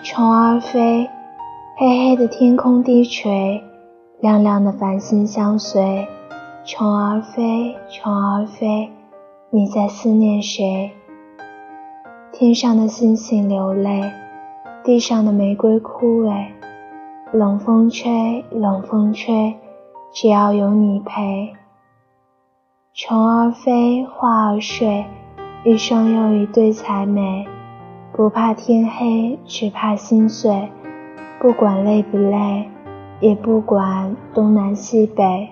虫儿飞，黑黑的天空低垂，亮亮的繁星相随。虫儿飞，虫儿飞，你在思念谁？天上的星星流泪，地上的玫瑰枯萎。冷风吹，冷风吹，只要有你陪。虫儿飞，花儿睡，一双又一对才美。不怕天黑，只怕心碎。不管累不累，也不管东南西北。